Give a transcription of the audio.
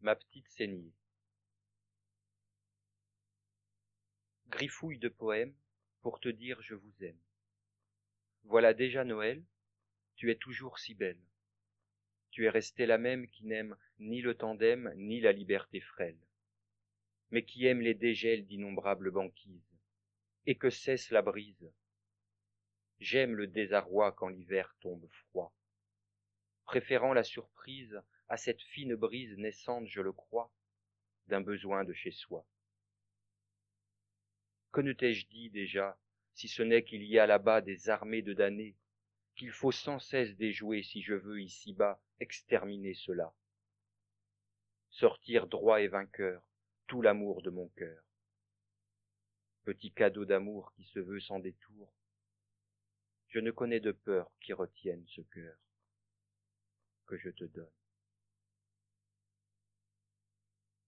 Ma petite saignée. Griffouille de poèmes pour te dire je vous aime. Voilà déjà Noël, tu es toujours si belle. Tu es restée la même qui n'aime ni le tandem ni la liberté frêle, mais qui aime les dégels d'innombrables banquises, et que cesse la brise. J'aime le désarroi quand l'hiver tombe froid, préférant la surprise à cette fine brise naissante, je le crois, d'un besoin de chez soi. Que ne t'ai-je dit déjà, si ce n'est qu'il y a là-bas des armées de damnés, qu'il faut sans cesse déjouer si je veux ici-bas exterminer cela. Sortir droit et vainqueur, tout l'amour de mon cœur. Petit cadeau d'amour qui se veut sans détour, je ne connais de peur qui retienne ce cœur que je te donne.